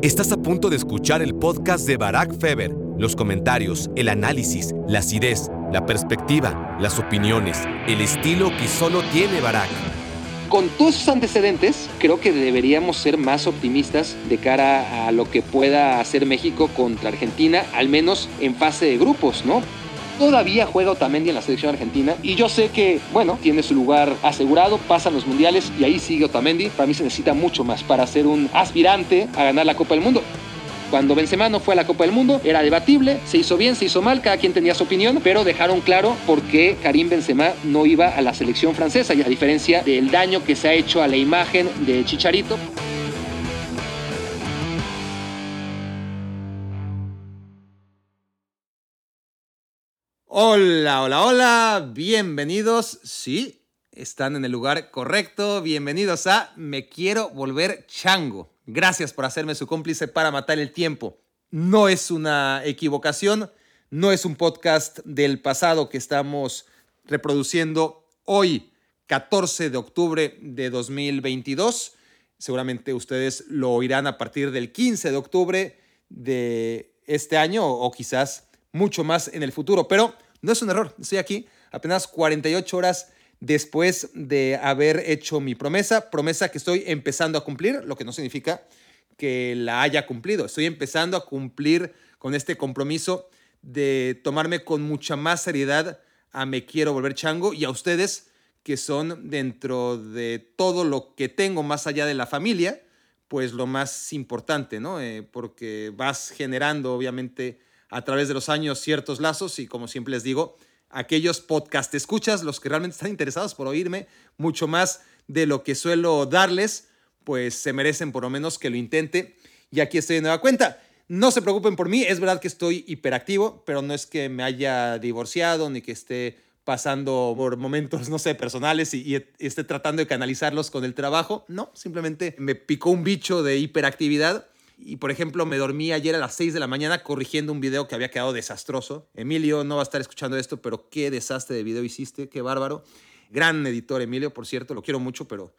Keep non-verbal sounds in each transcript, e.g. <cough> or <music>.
Estás a punto de escuchar el podcast de Barack Feber. Los comentarios, el análisis, la acidez, la perspectiva, las opiniones, el estilo que solo tiene Barack. Con todos esos antecedentes, creo que deberíamos ser más optimistas de cara a lo que pueda hacer México contra Argentina, al menos en fase de grupos, ¿no? Todavía juega Otamendi en la selección argentina y yo sé que, bueno, tiene su lugar asegurado, pasan los mundiales y ahí sigue Otamendi. Para mí se necesita mucho más para ser un aspirante a ganar la Copa del Mundo. Cuando Benzema no fue a la Copa del Mundo, era debatible, se hizo bien, se hizo mal, cada quien tenía su opinión, pero dejaron claro por qué Karim Benzema no iba a la selección francesa, y a diferencia del daño que se ha hecho a la imagen de Chicharito. Hola, hola, hola, bienvenidos. Sí, están en el lugar correcto. Bienvenidos a Me Quiero Volver Chango. Gracias por hacerme su cómplice para matar el tiempo. No es una equivocación, no es un podcast del pasado que estamos reproduciendo hoy, 14 de octubre de 2022. Seguramente ustedes lo oirán a partir del 15 de octubre de este año o quizás mucho más en el futuro. Pero no es un error, estoy aquí apenas 48 horas después de haber hecho mi promesa, promesa que estoy empezando a cumplir, lo que no significa que la haya cumplido. Estoy empezando a cumplir con este compromiso de tomarme con mucha más seriedad a Me Quiero Volver Chango y a ustedes que son dentro de todo lo que tengo más allá de la familia, pues lo más importante, ¿no? Eh, porque vas generando obviamente a través de los años ciertos lazos y como siempre les digo, aquellos podcast escuchas, los que realmente están interesados por oírme mucho más de lo que suelo darles, pues se merecen por lo menos que lo intente. Y aquí estoy de nueva cuenta. No se preocupen por mí, es verdad que estoy hiperactivo, pero no es que me haya divorciado ni que esté pasando por momentos, no sé, personales y, y, esté tratando de canalizarlos con el trabajo. No, simplemente me picó un bicho de hiperactividad y por ejemplo, me dormí ayer a las 6 de la mañana corrigiendo un video que había quedado desastroso. Emilio no va a estar escuchando esto, pero qué desastre de video hiciste, qué bárbaro. Gran editor, Emilio, por cierto, lo quiero mucho, pero,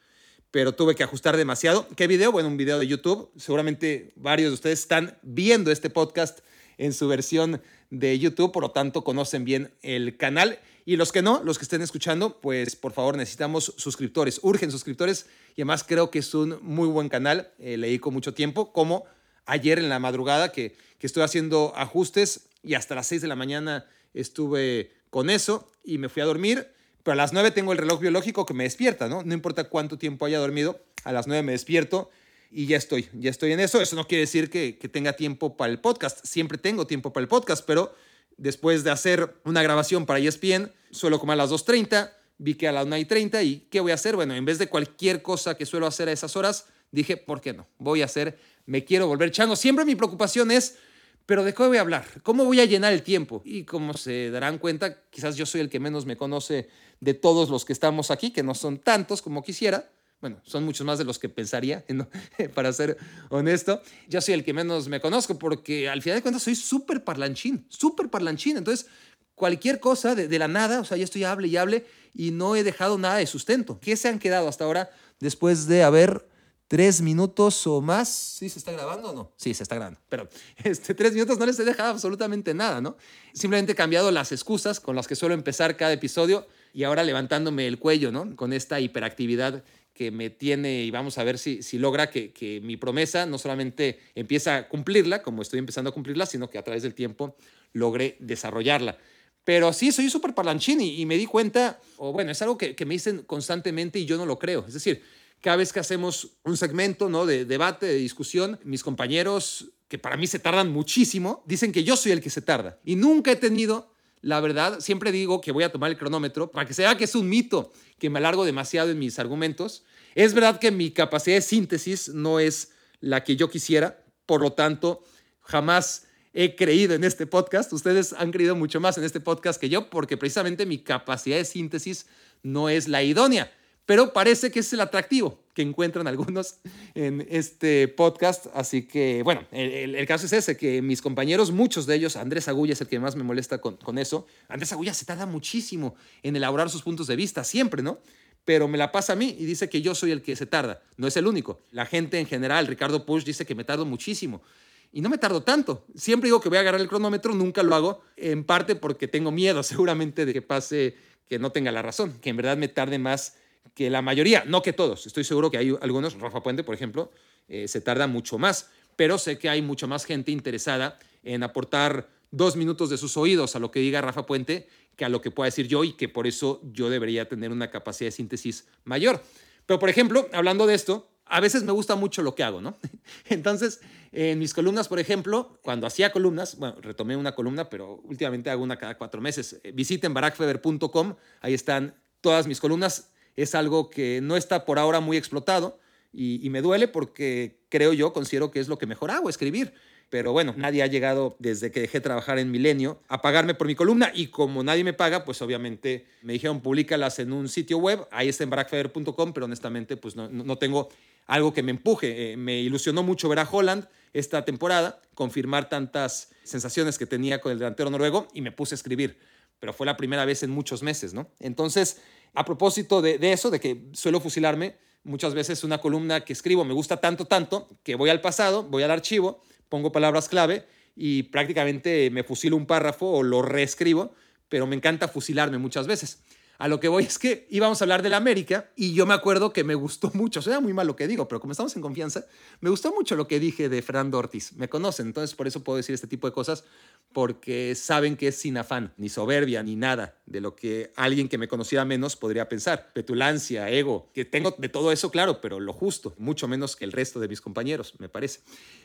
pero tuve que ajustar demasiado. ¿Qué video? Bueno, un video de YouTube. Seguramente varios de ustedes están viendo este podcast en su versión de YouTube, por lo tanto conocen bien el canal. Y los que no, los que estén escuchando, pues por favor necesitamos suscriptores, urgen suscriptores. Y además creo que es un muy buen canal, eh, leí con mucho tiempo, como ayer en la madrugada que, que estoy haciendo ajustes y hasta las 6 de la mañana estuve con eso y me fui a dormir. Pero a las 9 tengo el reloj biológico que me despierta, ¿no? No importa cuánto tiempo haya dormido, a las 9 me despierto y ya estoy, ya estoy en eso. Eso no quiere decir que, que tenga tiempo para el podcast, siempre tengo tiempo para el podcast, pero después de hacer una grabación para ESPN, suelo comer a las 2.30, vi que a las 1.30 y ¿qué voy a hacer? Bueno, en vez de cualquier cosa que suelo hacer a esas horas, dije, ¿por qué no? Voy a hacer, me quiero volver chango. Siempre mi preocupación es, pero ¿de qué voy a hablar? ¿Cómo voy a llenar el tiempo? Y como se darán cuenta, quizás yo soy el que menos me conoce de todos los que estamos aquí, que no son tantos como quisiera. Bueno, son muchos más de los que pensaría, <laughs> para ser honesto. Yo soy el que menos me conozco porque al final de cuentas soy súper parlanchín, súper parlanchín. Entonces, cualquier cosa de, la nada, o sea, ya estoy hable y hable y no he dejado nada de sustento. ¿Qué se han quedado hasta ahora después de haber tres minutos o más? ¿Sí se está grabando o no? Sí, se está grabando. Pero <laughs> este, tres minutos no les he dejado absolutamente nada, ¿no? Simplemente he cambiado las excusas con las que suelo empezar cada episodio y ahora levantándome el cuello, ¿no? Con esta hiperactividad que me tiene y vamos a ver si, si logra que, que, mi promesa no solamente empieza a cumplirla, como estoy empezando a cumplirla, sino que a través del tiempo logre desarrollarla. Pero sí, soy súper parlanchín y, y, me di cuenta, o bueno, es algo que, que, me dicen constantemente y yo no lo creo. Es decir, cada vez que hacemos un segmento ¿no? de debate, de discusión, mis compañeros, que para mí se tardan muchísimo, dicen que yo soy el que se tarda. Y nunca he tenido la verdad, siempre digo que voy a tomar el cronómetro para que se vea que es un mito, que me alargo demasiado en mis argumentos. Es verdad que mi capacidad de síntesis no es la que yo quisiera, por lo tanto, jamás he creído en este podcast. Ustedes han creído mucho más en este podcast que yo, porque precisamente mi capacidad de síntesis no es la idónea pero parece que es el atractivo que encuentran algunos en este podcast. Así que, bueno, el, caso es ese, que mis compañeros, muchos de ellos, Andrés Agulla es el que más me molesta con, con eso, Andrés Agulla se tarda muchísimo en elaborar sus puntos de vista, siempre, ¿no? pero me la pasa a mí y dice que yo soy el que se tarda. No es el único. La gente en general, Ricardo Push, dice que me tardo muchísimo. Y no me tardo tanto. Siempre digo que voy a agarrar el cronómetro, nunca lo hago, en parte porque tengo miedo <laughs> seguramente de que pase que no tenga la razón, que en verdad me tarde más que la mayoría, no que todos. Estoy seguro que hay algunos, Rafa Puente, por ejemplo, eh, se tarda mucho más, pero sé que hay mucha más gente interesada en aportar dos minutos de sus oídos a lo que diga Rafa Puente que a lo que pueda decir yo y que por eso yo debería tener una capacidad de síntesis mayor. Pero, por ejemplo, hablando de esto, a veces me gusta mucho lo que hago, ¿no? <laughs> Entonces, en mis columnas, por ejemplo, cuando hacía columnas, bueno, retomé una columna, pero últimamente hago una cada cuatro meses. Eh, visiten barackfeber.com, ahí están todas mis columnas. Es algo que no está por ahora muy explotado y, y me duele porque creo yo, considero que es lo que mejor hago, escribir. Pero bueno, nadie ha llegado desde que dejé de trabajar en Milenio a pagarme por mi columna y como nadie me paga, pues obviamente me dijeron públicalas en un sitio web, ahí está en barackfeber.com, pero honestamente pues no, no tengo algo que me empuje. Eh, me ilusionó mucho ver a Holland esta temporada, confirmar tantas sensaciones que tenía con el delantero noruego y me puse a escribir. Pero fue la primera vez en muchos meses, ¿no? Entonces, a propósito de, de eso, de que suelo fusilarme, muchas veces una columna que escribo me gusta tanto, tanto, que voy al pasado, voy al archivo, pongo palabras clave y prácticamente me fusilo un párrafo o lo reescribo, pero me encanta fusilarme muchas veces. A lo que voy es que íbamos a hablar de la América y yo me acuerdo que me gustó <laughs> mucho, sea, muy mal lo que digo, pero como estamos en confianza, me gustó mucho lo que dije de Fernando Ortiz. Me conocen, entonces por eso puedo decir este tipo de cosas, porque saben que es sin afán, ni soberbia, ni nada de lo que alguien que me conociera menos podría pensar. Petulancia, ego, que tengo de todo eso, claro, pero lo justo, mucho menos que el resto de mis compañeros, me parece.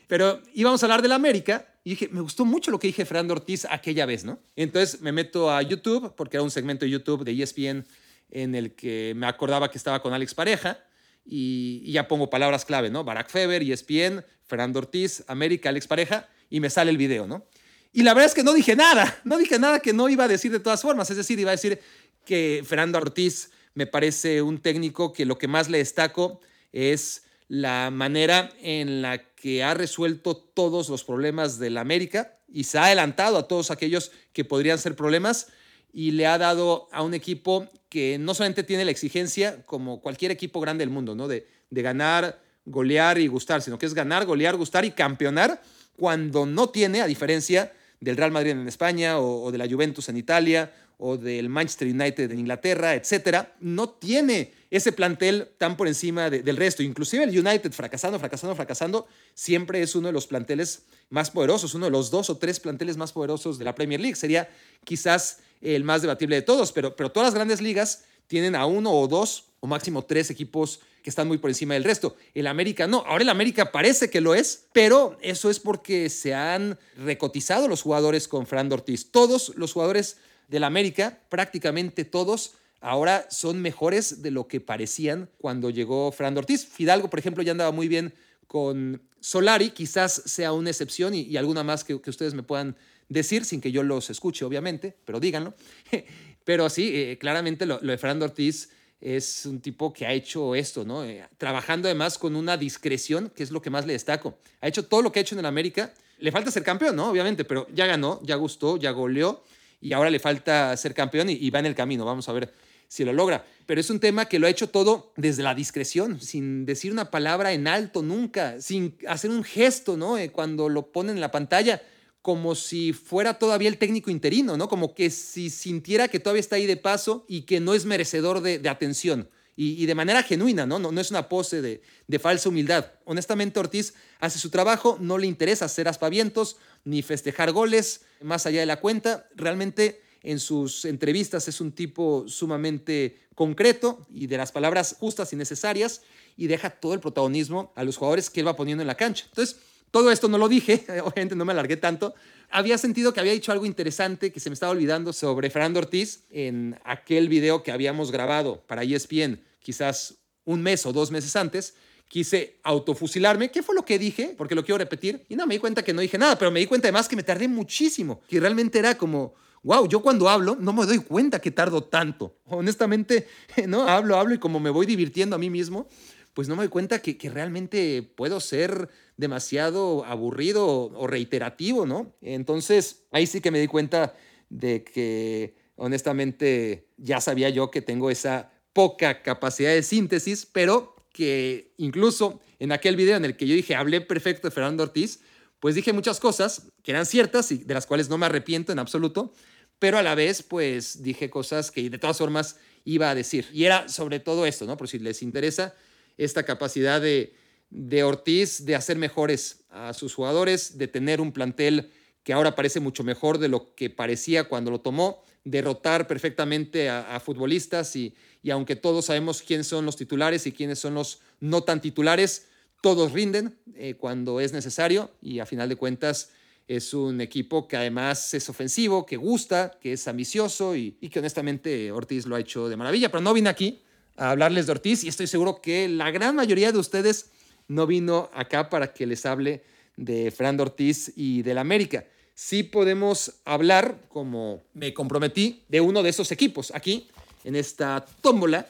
Pero íbamos a hablar de la América y dije, me gustó mucho lo que dije Fernando Ortiz aquella vez, ¿no? Entonces me meto a YouTube, porque era un segmento de YouTube de ESPN en el que me acordaba que estaba con Alex Pareja y, ya pongo palabras clave, ¿no? Barack Feber, ESPN, Fernando Ortiz, América, Alex Pareja y me sale el video, ¿no? Y la verdad es que no dije nada, <laughs> no dije nada que no iba a decir de todas formas, es decir, iba a decir que Fernando Ortiz me parece un técnico que lo que más le destaco es la manera en la que ha resuelto todos los problemas de la América y se ha adelantado a todos aquellos que podrían ser problemas y le ha dado a un equipo que no solamente tiene la exigencia como cualquier equipo grande del mundo, ¿no? De, de ganar, golear y gustar, sino que es ganar, golear, gustar y campeonar cuando no tiene, a diferencia del Real Madrid en España o, o de la Juventus en Italia o del Manchester United en Inglaterra, etcétera, no tiene ese plantel tan por encima del resto. Inclusive el United fracasando, fracasando, fracasando, siempre es uno de los planteles más poderosos, uno de los dos o tres planteles más poderosos de la Premier League. Sería quizás el más debatible de todos, pero, pero todas las grandes ligas tienen a uno o dos o máximo tres equipos que están muy por encima del resto. El América no. Ahora el América parece que lo es, pero eso es porque se han recotizado los jugadores con Fran Ortiz. Todos los jugadores del América, prácticamente todos, ahora son mejores de lo que parecían cuando llegó Fernando Ortiz. Fidalgo, por ejemplo, ya andaba muy bien con Solari, quizás sea una excepción y, alguna más que, ustedes me puedan decir, sin que yo los escuche, obviamente, pero díganlo. <laughs> pero sí, eh, claramente lo, de Fernando Ortiz es un tipo que ha hecho esto, ¿no? Eh, trabajando además con una discreción, que es lo que más le destaco. Ha hecho todo lo que ha hecho en el América. Le falta ser campeón, ¿no? Obviamente, pero ya ganó, ya gustó, ya goleó y ahora le falta ser campeón y, va en el camino. Vamos a ver si lo logra. Pero es un tema que lo ha hecho todo desde la discreción, sin decir una palabra en alto nunca, sin hacer un gesto, ¿no? Eh, cuando lo ponen en la pantalla, como si fuera todavía el técnico interino, ¿no? Como que si sintiera que todavía está ahí de paso y que no es merecedor de atención y, de manera genuina, ¿no? ¿no? Es una pose de, de, falsa humildad. Honestamente, Ortiz hace su trabajo, no le interesa hacer aspavientos ni festejar goles más allá de la cuenta. Realmente en sus entrevistas es un tipo sumamente concreto y de las palabras justas y necesarias y deja todo el protagonismo a los jugadores que él va poniendo en la cancha. Entonces, todo esto no lo dije, <laughs> obviamente no me alargué tanto, había sentido que había dicho algo interesante que se me estaba olvidando sobre Fernando Ortiz en aquel video que habíamos grabado para ESPN, quizás un mes o dos meses antes. Quise autofusilarme. ¿Qué fue lo que dije? Porque lo quiero repetir. Y no, me di cuenta que no dije nada, pero me di cuenta además que me tardé muchísimo. Que realmente era como, wow, yo cuando hablo no me doy cuenta que tardo tanto. Honestamente, <laughs> ¿no? Hablo, hablo y como me voy divirtiendo a mí mismo, pues no me doy cuenta que, que realmente puedo ser demasiado aburrido o reiterativo, ¿no? Entonces, ahí sí que me di cuenta de que honestamente ya sabía yo que tengo esa poca capacidad de síntesis, pero que incluso en aquel video en el que yo dije, hablé perfecto de Fernando Ortiz, pues dije muchas cosas que eran ciertas y de las cuales no me arrepiento en absoluto, pero a la vez pues dije cosas que de todas formas iba a decir. Y era sobre todo esto, ¿no? Por si les interesa, esta capacidad de, de Ortiz de hacer mejores a sus jugadores, de tener un plantel que ahora parece mucho mejor de lo que parecía cuando lo tomó, derrotar perfectamente a, futbolistas y, y, aunque todos sabemos quiénes son los titulares y quiénes son los no tan titulares, todos rinden eh, cuando es necesario y a final de cuentas es un equipo que además es ofensivo, que gusta, que es ambicioso y, y que honestamente Ortiz lo ha hecho de maravilla. Pero no vine aquí a hablarles de Ortiz y estoy seguro que la gran mayoría de ustedes no vino acá para que les hable de Fernando Ortiz y del América sí podemos hablar, como me comprometí, de uno de esos equipos. Aquí, en esta tómbola,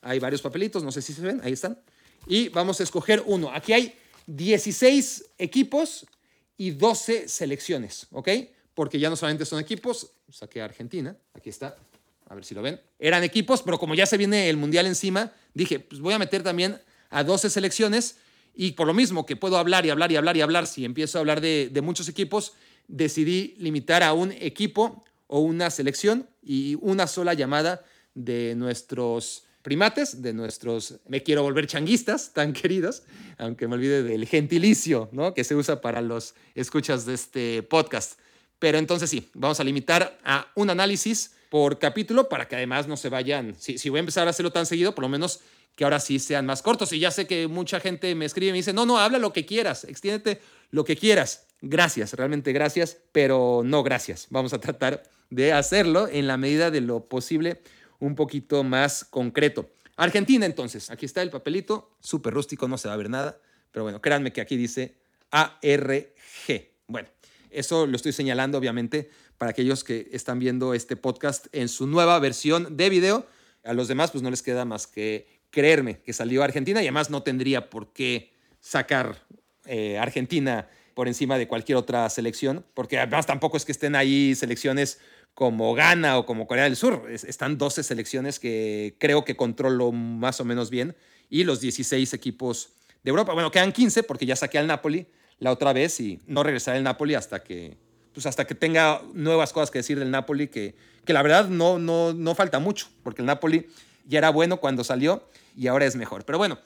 hay varios papelitos, no sé si se ven, ahí están. Y vamos a escoger uno. Aquí hay 16 equipos y 12 selecciones, ¿ok? Porque ya no solamente son equipos, saqué a Argentina, aquí está, a ver si lo ven. Eran equipos, pero como ya se viene el Mundial encima, dije, pues voy a meter también a 12 selecciones y por lo mismo que puedo hablar y hablar y hablar y hablar, si empiezo a hablar de, de muchos equipos, decidí limitar a un equipo o una selección y una sola llamada de nuestros primates, de nuestros me quiero volver changuistas tan queridos, aunque me olvide del gentilicio ¿no? que se usa para los escuchas de este podcast. Pero entonces sí, vamos a limitar a un análisis por capítulo para que además no se vayan, si, si voy a empezar a hacerlo tan seguido, por lo menos que ahora sí sean más cortos. Y ya sé que mucha gente me escribe y me dice, no, no, habla lo que quieras, extiéndete lo que quieras. Gracias, realmente gracias, pero no gracias. Vamos a tratar de hacerlo en la medida de lo posible un poquito más concreto. Argentina entonces, aquí está el papelito, súper rústico, no se va a ver nada, pero bueno, créanme que aquí dice ARG. Bueno, eso lo estoy señalando obviamente para aquellos que están viendo este podcast en su nueva versión de video. A los demás pues no les queda más que creerme que salió Argentina y además no tendría por qué sacar eh, Argentina por encima de cualquier otra selección, porque además tampoco es que estén ahí selecciones como Ghana o como Corea del Sur. están 12 selecciones que creo que controlo más o menos bien y los 16 equipos de Europa. Bueno, quedan 15 porque ya saqué al Napoli la otra vez y no regresaré al Napoli hasta que, pues hasta que tenga nuevas cosas que decir del Napoli, que, que la verdad no, no, no falta mucho, porque el Napoli ya era bueno cuando salió y ahora es mejor. Pero bueno,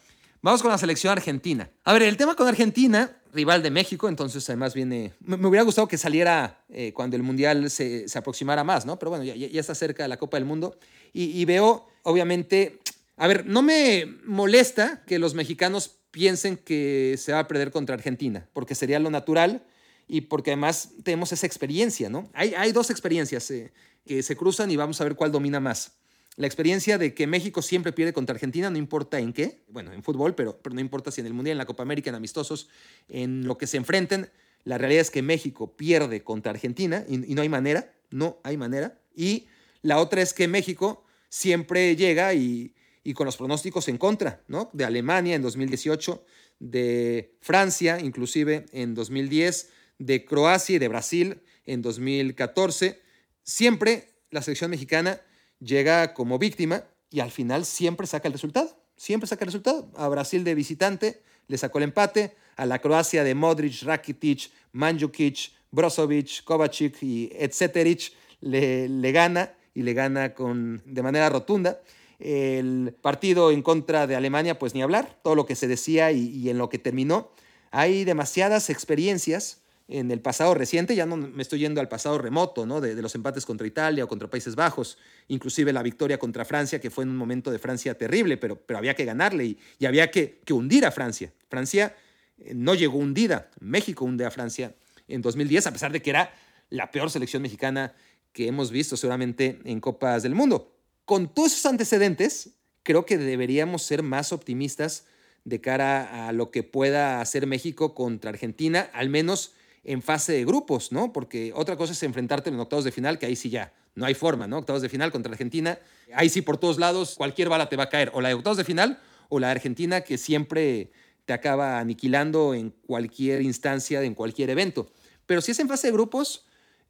vamos con la selección argentina. A ver, el tema con Argentina, rival de México, entonces además viene... Me, hubiera gustado que saliera eh, cuando el Mundial se, aproximara más, ¿no? Pero bueno, ya, ya, está cerca de la Copa del Mundo. Y, veo, obviamente, a ver, no me molesta que los mexicanos piensen que se va a perder contra Argentina, porque sería lo natural y porque además tenemos esa experiencia, ¿no? Hay, hay dos experiencias eh, que se cruzan y vamos a ver cuál domina más la experiencia de que México siempre pierde contra Argentina, no importa en qué, bueno, en fútbol, pero, pero no importa si en el Mundial, en la Copa América, en amistosos, en lo que se enfrenten, la realidad es que México pierde contra Argentina y, no hay manera, no hay manera. Y la otra es que México siempre llega y, y con los pronósticos en contra, ¿no? De Alemania en 2018, de Francia inclusive en 2010, de Croacia y de Brasil en 2014. Siempre la selección mexicana llega como víctima y al final siempre saca el resultado. Siempre saca el resultado. A Brasil de visitante le sacó el empate. A la Croacia de Modric, Rakitic, Mandzukic, Brozovic, Kovacic y le, le gana y le gana con, de manera rotunda. El partido en contra de Alemania, pues ni hablar, todo lo que se decía y en lo que terminó. Hay demasiadas experiencias en el pasado reciente, ya no me estoy yendo al pasado remoto, ¿no? De, los empates contra Italia o contra Países Bajos, inclusive la victoria contra Francia, que fue en un momento de Francia terrible, pero, pero había que ganarle y, había que, hundir a Francia. Francia eh, no llegó hundida, México hunde a Francia en 2010, a pesar de que era la peor selección mexicana que hemos visto seguramente en Copas del Mundo. Con todos esos antecedentes, creo que deberíamos ser más optimistas de cara a lo que pueda hacer México contra Argentina, al menos en fase de grupos, ¿no? Porque otra cosa es enfrentarte en octavos de final, que ahí sí ya no hay forma, ¿no? Octavos de final contra Argentina, ahí sí por todos lados cualquier bala te va a caer, o la de octavos de final o la de Argentina que siempre te acaba aniquilando en cualquier instancia, en cualquier evento. Pero si es en fase de grupos,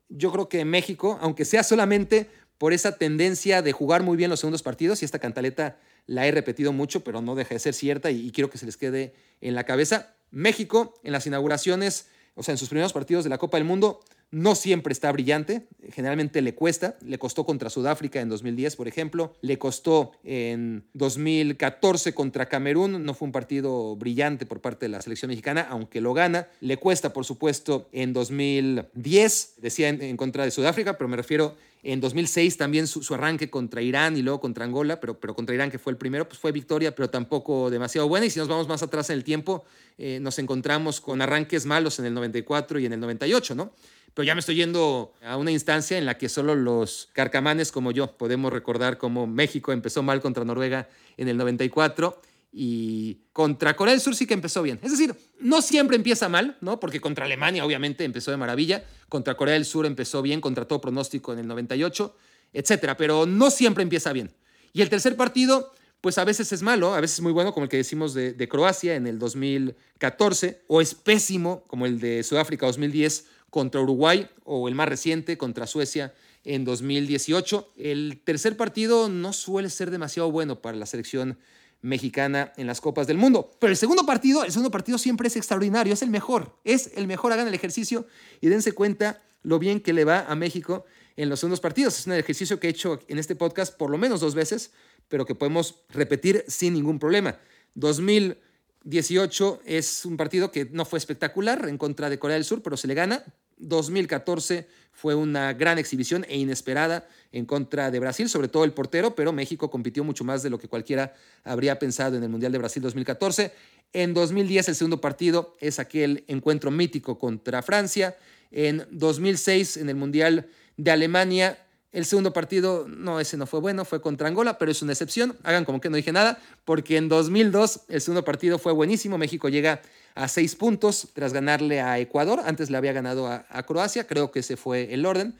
yo creo que México, aunque sea solamente por esa tendencia de jugar muy bien los segundos partidos, y esta cantaleta la he repetido mucho, pero no deja de ser cierta y, y quiero que se les quede en la cabeza. México en las inauguraciones, o sea, en sus primeros partidos de la Copa del Mundo, no siempre está brillante, generalmente le cuesta, le costó contra Sudáfrica en 2010, por ejemplo, le costó en 2014 contra Camerún, no fue un partido brillante por parte de la selección mexicana, aunque lo gana, le cuesta, por supuesto, en 2010, decía en, contra de Sudáfrica, pero me refiero en 2006 también su, arranque contra Irán y luego contra Angola, pero, pero contra Irán, que fue el primero, pues fue victoria, pero tampoco demasiado buena. Y si nos vamos más atrás en el tiempo, eh, nos encontramos con arranques malos en el 94 y en el 98, ¿no? Pero ya me estoy yendo a una instancia en la que solo los carcamanes como yo podemos recordar cómo México empezó mal contra Noruega en el 94 y contra Corea del Sur sí que empezó bien. Es decir, no siempre empieza mal, ¿no? Porque contra Alemania obviamente empezó de maravilla, contra Corea del Sur empezó bien, contra todo pronóstico en el 98, etcétera, pero no siempre empieza bien. Y el tercer partido, pues a veces es malo, a veces es muy bueno, como el que decimos de, Croacia en el 2014, o es pésimo, como el de Sudáfrica 2010 contra Uruguay o el más reciente contra Suecia en 2018. El tercer partido no suele ser demasiado bueno para la selección mexicana en las Copas del Mundo. Pero el segundo partido, el segundo partido siempre es extraordinario, es el mejor, es el mejor, hagan el ejercicio y dense cuenta lo bien que le va a México en los segundos partidos. Es un ejercicio que he hecho en este podcast por lo menos dos veces, pero que podemos repetir sin ningún problema. 2000 18 es un partido que no fue espectacular en contra de Corea del Sur, pero se le gana. 2014 fue una gran exhibición e inesperada en contra de Brasil, sobre todo el portero, pero México compitió mucho más de lo que cualquiera habría pensado en el Mundial de Brasil 2014. En 2010 el segundo partido es aquel encuentro mítico contra Francia. En 2006 en el Mundial de Alemania el segundo partido, no, ese no fue bueno, fue contra Angola, pero es una excepción. Hagan como que no dije nada, porque en 2002 el segundo partido fue buenísimo. México llega a seis puntos tras ganarle a Ecuador. Antes le había ganado a, Croacia, creo que ese fue el orden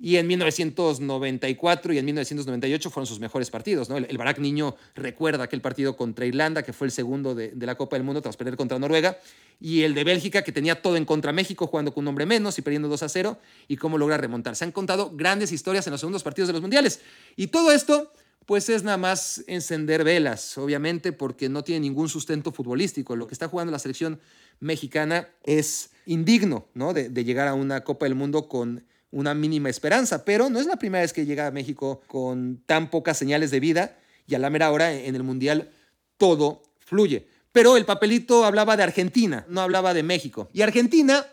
y en 1994 y en 1998 fueron sus mejores partidos. ¿no? El, el Barak Niño recuerda aquel partido contra Irlanda, que fue el segundo de, de, la Copa del Mundo tras perder contra Noruega, y el de Bélgica, que tenía todo en contra México, jugando con un hombre menos y perdiendo 2 a 0, y cómo logra remontar. Se han contado grandes historias en los segundos partidos de los mundiales. Y todo esto, pues es nada más encender velas, obviamente, porque no tiene ningún sustento futbolístico. Lo que está jugando la selección mexicana es indigno ¿no? de, llegar a una Copa del Mundo con una mínima esperanza, pero no es la primera vez que llega a México con tan pocas señales de vida y a la mera hora en el Mundial todo fluye. Pero el papelito hablaba de Argentina, no hablaba de México. Y Argentina,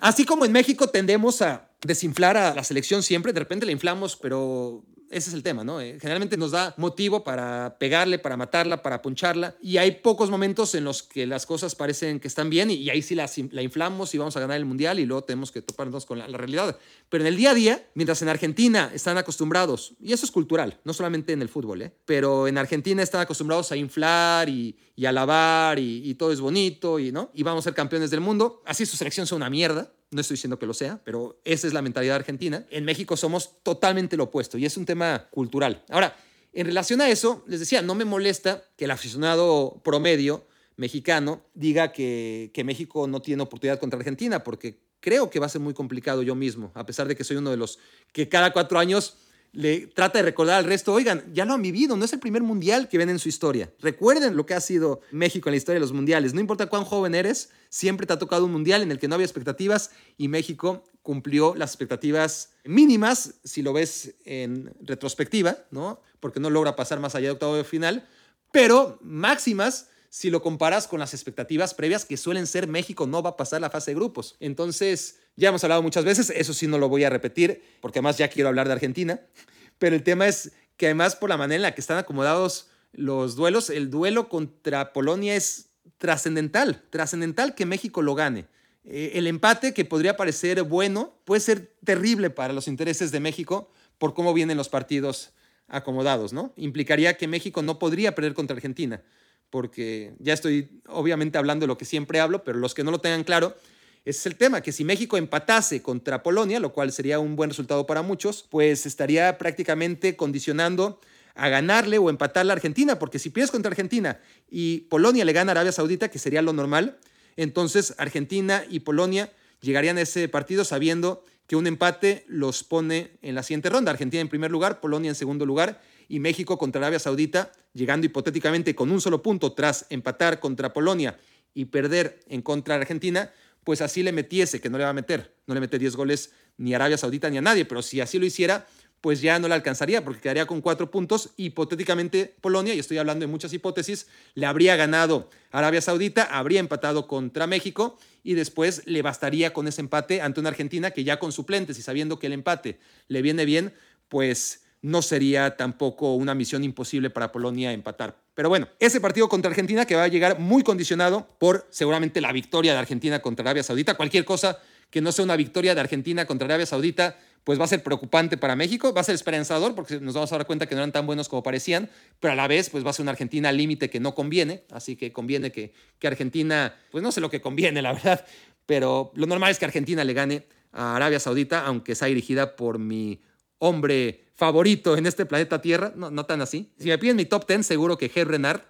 así como en México tendemos a desinflar a la selección siempre, de repente la inflamos, pero ese es el tema, ¿no? Eh, generalmente nos da motivo para pegarle, para matarla, para puncharla. Y hay pocos momentos en los que las cosas parecen que están bien y, ahí sí la, la, inflamos y vamos a ganar el mundial y luego tenemos que toparnos con la, realidad. Pero en el día a día, mientras en Argentina están acostumbrados, y eso es cultural, no solamente en el fútbol, ¿eh? pero en Argentina están acostumbrados a inflar y, y alabar y, y todo es bonito y, ¿no? y vamos a ser campeones del mundo. Así su selección son una mierda no estoy diciendo que lo sea, pero esa es la mentalidad argentina. En México somos totalmente lo opuesto y es un tema cultural. Ahora, en relación a eso, les decía, no me molesta que el aficionado promedio mexicano diga que, que México no tiene oportunidad contra Argentina, porque creo que va a ser muy complicado yo mismo, a pesar de que soy uno de los que cada cuatro años le trata de recordar al resto, oigan, ya lo han vivido, no es el primer mundial que ven en su historia. Recuerden lo que ha sido México en la historia de los mundiales. No importa cuán joven eres, siempre te ha tocado un mundial en el que no había expectativas y México cumplió las expectativas mínimas, si lo ves en retrospectiva, ¿no? Porque no logra pasar más allá de octavo de final, pero máximas si lo comparas con las expectativas previas que suelen ser México no va a pasar la fase de grupos. Entonces, ya hemos hablado muchas veces, eso sí no lo voy a repetir, porque además ya quiero hablar de Argentina, pero el tema es que además por la manera en la que están acomodados los duelos, el duelo contra Polonia es trascendental, trascendental que México lo gane. Eh, el empate que podría parecer bueno puede ser terrible para los intereses de México por cómo vienen los partidos acomodados, ¿no? Implicaría que México no podría perder contra Argentina porque ya estoy obviamente hablando de lo que siempre hablo, pero los que no lo tengan claro, ese es el tema, que si México empatase contra Polonia, lo cual sería un buen resultado para muchos, pues estaría prácticamente condicionando a ganarle o empatarle a Argentina, porque si pierdes contra Argentina y Polonia le gana a Arabia Saudita, que sería lo normal, entonces Argentina y Polonia llegarían a ese partido sabiendo que un empate los pone en la siguiente ronda. Argentina en primer lugar, Polonia en segundo lugar, y México contra Arabia Saudita, llegando hipotéticamente con un solo punto tras empatar contra Polonia y perder en contra de Argentina, pues así le metiese, que no le va a meter, no le mete 10 goles ni a Arabia Saudita ni a nadie, pero si así lo hiciera, pues ya no le alcanzaría porque quedaría con cuatro puntos. Hipotéticamente Polonia, y estoy hablando de muchas hipótesis, le habría ganado Arabia Saudita, habría empatado contra México y después le bastaría con ese empate ante una Argentina que ya con suplentes y sabiendo que el empate le viene bien, pues no sería tampoco una misión imposible para Polonia empatar. Pero bueno, ese partido contra Argentina que va a llegar muy condicionado por seguramente la victoria de Argentina contra Arabia Saudita. Cualquier cosa que no sea una victoria de Argentina contra Arabia Saudita, pues va a ser preocupante para México, va a ser esperanzador porque nos vamos a dar cuenta que no eran tan buenos como parecían, pero a la vez pues va a ser una Argentina al límite que no conviene, así que conviene que, que Argentina, pues no sé lo que conviene, la verdad, pero lo normal es que Argentina le gane a Arabia Saudita, aunque sea dirigida por mi hombre favorito en este planeta Tierra, no, tan así. Si me piden mi top 10, seguro que Ger Renard,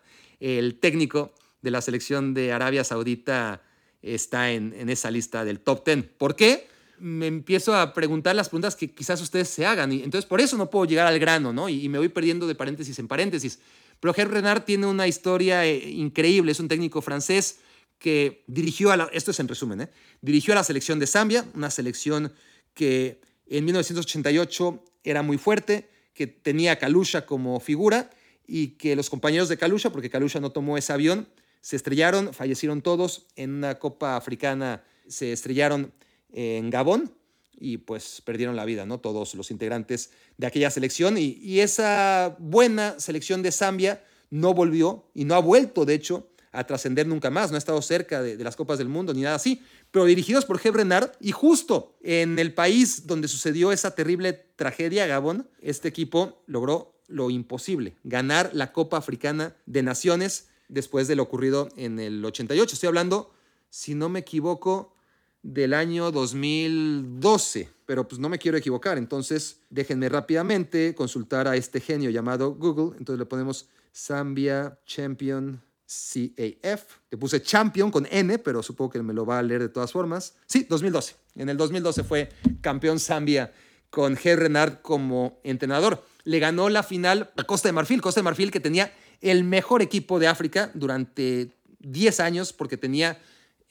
el técnico de la selección de Arabia Saudita, está en, en esa lista del top 10. ¿Por qué? Me empiezo a preguntar las preguntas que quizás ustedes se hagan y entonces por eso no puedo llegar al grano, ¿no? Y, me voy perdiendo de paréntesis en paréntesis. Pero Ger Renard tiene una historia eh, increíble, es un técnico francés que dirigió a la, esto es en resumen, ¿eh? dirigió a la selección de Zambia, una selección que en 1988 era muy fuerte, que tenía a Kalusha como figura y que los compañeros de Kalusha, porque Kalusha no tomó ese avión, se estrellaron, fallecieron todos en una Copa Africana, se estrellaron en Gabón y pues perdieron la vida, ¿no? Todos los integrantes de aquella selección y, y esa buena selección de Zambia no volvió y no ha vuelto, de hecho, a trascender nunca más, no ha estado cerca de, las Copas del Mundo ni nada así, pero dirigidos por Jeb Renard y justo en el país donde sucedió esa terrible tragedia, Gabón, este equipo logró lo imposible, ganar la Copa Africana de Naciones después de lo ocurrido en el 88. Estoy hablando, si no me equivoco, del año 2012, pero pues no me quiero equivocar, entonces déjenme rápidamente consultar a este genio llamado Google, entonces le ponemos Zambia Champion CAF. Le puse Champion con N, pero supongo que me lo va a leer de todas formas. Sí, 2012. En el 2012 fue campeón Zambia con G. Renard como entrenador. Le ganó la final a Costa de Marfil. Costa de Marfil que tenía el mejor equipo de África durante 10 años porque tenía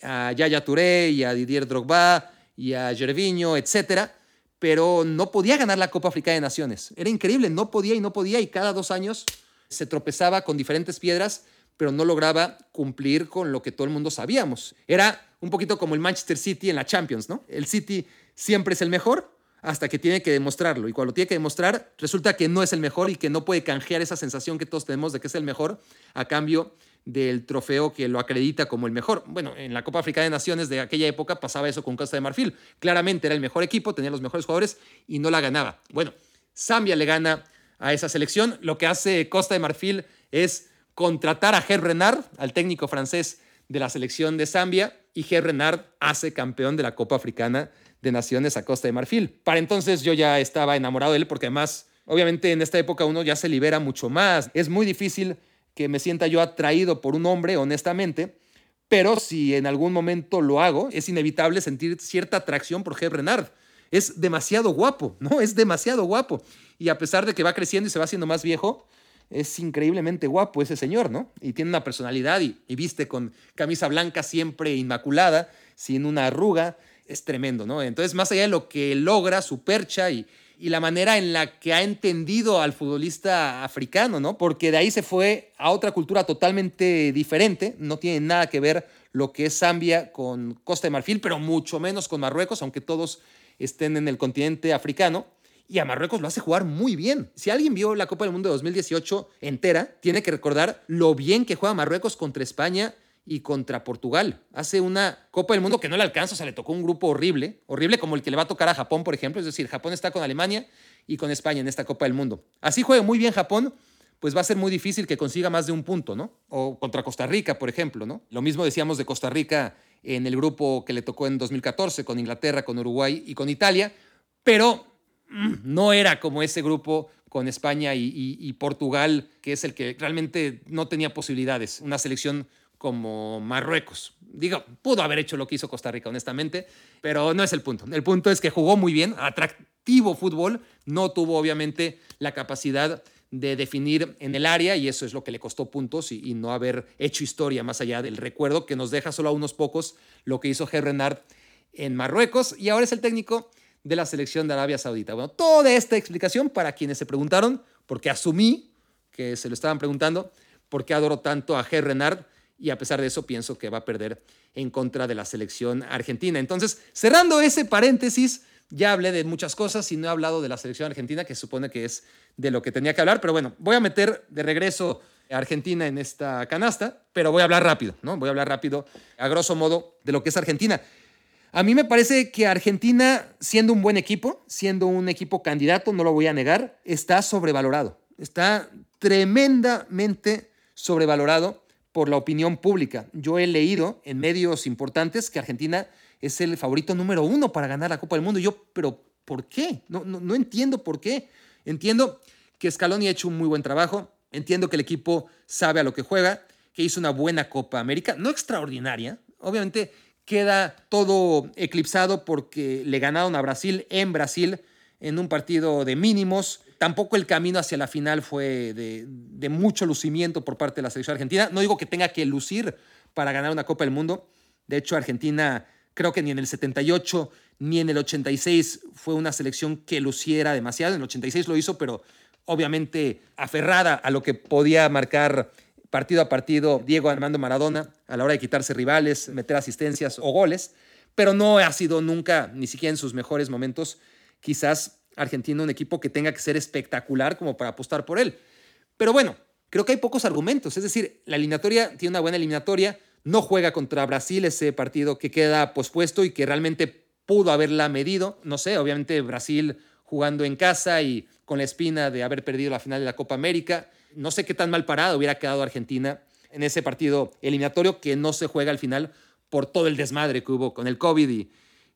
a Yaya Touré y a Didier Drogba y a Gervinho, etcétera, pero no podía ganar la Copa Africana de Naciones. Era increíble, no podía y no podía y cada dos años se tropezaba con diferentes piedras pero no lograba cumplir con lo que todo el mundo sabíamos. Era un poquito como el Manchester City en la Champions, ¿no? El City siempre es el mejor hasta que tiene que demostrarlo. Y cuando tiene que demostrar, resulta que no es el mejor y que no puede canjear esa sensación que todos tenemos de que es el mejor a cambio del trofeo que lo acredita como el mejor. Bueno, en la Copa Africana de Naciones de aquella época pasaba eso con Costa de Marfil. Claramente era el mejor equipo, tenía los mejores jugadores y no la ganaba. Bueno, Zambia le gana a esa selección. Lo que hace Costa de Marfil es contratar a Ger Renard, al técnico francés de la selección de Zambia, y Ger Renard hace campeón de la Copa Africana de Naciones a Costa de Marfil. Para entonces yo ya estaba enamorado de él porque además, obviamente en esta época uno ya se libera mucho más. Es muy difícil que me sienta yo atraído por un hombre, honestamente, pero si en algún momento lo hago, es inevitable sentir cierta atracción por Ger Renard. Es demasiado guapo, ¿no? Es demasiado guapo. Y a pesar de que va creciendo y se va haciendo más viejo, es increíblemente guapo ese señor, ¿no? Y tiene una personalidad y, viste con camisa blanca siempre inmaculada, sin una arruga, es tremendo, ¿no? Entonces, más allá de lo que logra, su percha y, y la manera en la que ha entendido al futbolista africano, ¿no? Porque de ahí se fue a otra cultura totalmente diferente, no tiene nada que ver lo que es Zambia con Costa de Marfil, pero mucho menos con Marruecos, aunque todos estén en el continente africano y a Marruecos lo hace jugar muy bien. Si alguien vio la Copa del Mundo de 2018 entera, tiene que recordar lo bien que juega Marruecos contra España y contra Portugal. Hace una Copa del Mundo que no le alcanza, o sea, le tocó un grupo horrible, horrible como el que le va a tocar a Japón, por ejemplo. Es decir, Japón está con Alemania y con España en esta Copa del Mundo. Así juega muy bien Japón, pues va a ser muy difícil que consiga más de un punto, ¿no? O contra Costa Rica, por ejemplo, ¿no? Lo mismo decíamos de Costa Rica en el grupo que le tocó en 2014 con Inglaterra, con Uruguay y con Italia, pero no era como ese grupo con España y, Portugal, que es el que realmente no tenía posibilidades. Una selección como Marruecos. Digo, pudo haber hecho lo que hizo Costa Rica, honestamente, pero no es el punto. El punto es que jugó muy bien, atractivo fútbol, no tuvo obviamente la capacidad de definir en el área y eso es lo que le costó puntos y, no haber hecho historia más allá del recuerdo que nos deja solo a unos pocos lo que hizo G. Renard en Marruecos y ahora es el técnico de la selección de Arabia Saudita. Bueno, toda esta explicación para quienes se preguntaron, porque asumí que se lo estaban preguntando, por qué adoro tanto a G. Renard y a pesar de eso pienso que va a perder en contra de la selección argentina. Entonces, cerrando ese paréntesis, ya hablé de muchas cosas y no he hablado de la selección argentina, que supone que es de lo que tenía que hablar, pero bueno, voy a meter de regreso a Argentina en esta canasta, pero voy a hablar rápido, ¿no? Voy a hablar rápido, a grosso modo, de lo que es Argentina. A mí me parece que Argentina, siendo un buen equipo, siendo un equipo candidato, no lo voy a negar, está sobrevalorado. Está tremendamente sobrevalorado por la opinión pública. Yo he leído en medios importantes que Argentina es el favorito número uno para ganar la Copa del Mundo. yo, pero ¿por qué? No, no, entiendo por qué. Entiendo que Scaloni ha hecho un muy buen trabajo. Entiendo que el equipo sabe a lo que juega, que hizo una buena Copa América, no extraordinaria. Obviamente queda todo eclipsado porque le ganaron a Brasil en Brasil en un partido de mínimos. Tampoco el camino hacia la final fue de, mucho lucimiento por parte de la selección argentina. No digo que tenga que lucir para ganar una Copa del Mundo. De hecho, Argentina creo que ni en el 78 ni en el 86 fue una selección que luciera demasiado. En el 86 lo hizo, pero obviamente aferrada a lo que podía marcar partido a partido Diego Armando Maradona a la hora de quitarse rivales, meter asistencias o goles, pero no ha sido nunca, ni siquiera en sus mejores momentos, quizás Argentina un equipo que tenga que ser espectacular como para apostar por él. Pero bueno, creo que hay pocos argumentos, es decir, la eliminatoria tiene una buena eliminatoria, no juega contra Brasil ese partido que queda pospuesto y que realmente pudo haberla medido, no sé, obviamente Brasil jugando en casa y con la espina de haber perdido la final de la Copa América, no sé qué tan mal parado hubiera quedado Argentina en ese partido eliminatorio que no se juega al final por todo el desmadre que hubo con el COVID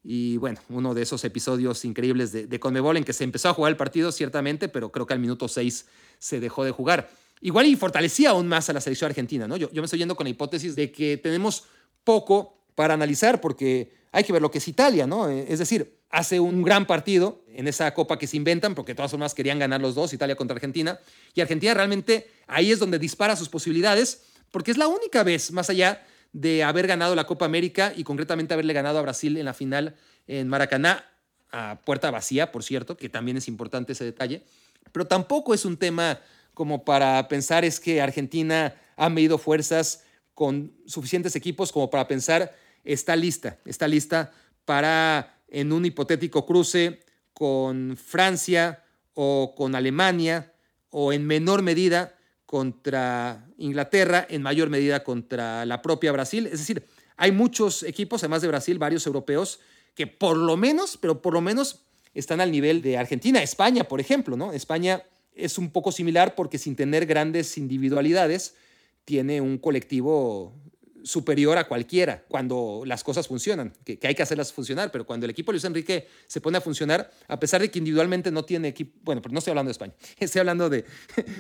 y, bueno, uno de esos episodios increíbles de, de Conmebol en que se empezó a jugar el partido, ciertamente, pero creo que al minuto 6 se dejó de jugar. Igual y fortalecía aún más a la selección argentina, ¿no? Yo, yo me estoy yendo con la hipótesis de que tenemos poco para analizar porque hay que ver lo que es Italia, ¿no? Es decir, hace un gran partido en esa copa que se inventan, porque todas formas querían ganar los dos, Italia contra Argentina, y Argentina realmente ahí es donde dispara sus posibilidades, porque es la única vez, más allá de haber ganado la Copa América y concretamente haberle ganado a Brasil en la final en Maracaná, a puerta vacía, por cierto, que también es importante ese detalle, pero tampoco es un tema como para pensar es que Argentina ha medido fuerzas con suficientes equipos como para pensar está lista, está lista para en un hipotético cruce con Francia o con Alemania o en menor medida contra Inglaterra, en mayor medida contra la propia Brasil. Es decir, hay muchos equipos, además de Brasil, varios europeos, que por lo menos, pero por lo menos están al nivel de Argentina, España, por ejemplo, ¿no? España es un poco similar porque sin tener grandes individualidades, tiene un colectivo superior a cualquiera cuando las cosas funcionan, que, hay que hacerlas funcionar, pero cuando el equipo de Luis Enrique se pone a funcionar, a pesar de que individualmente no tiene equipo, bueno, pero no estoy hablando de España, <laughs> estoy hablando de,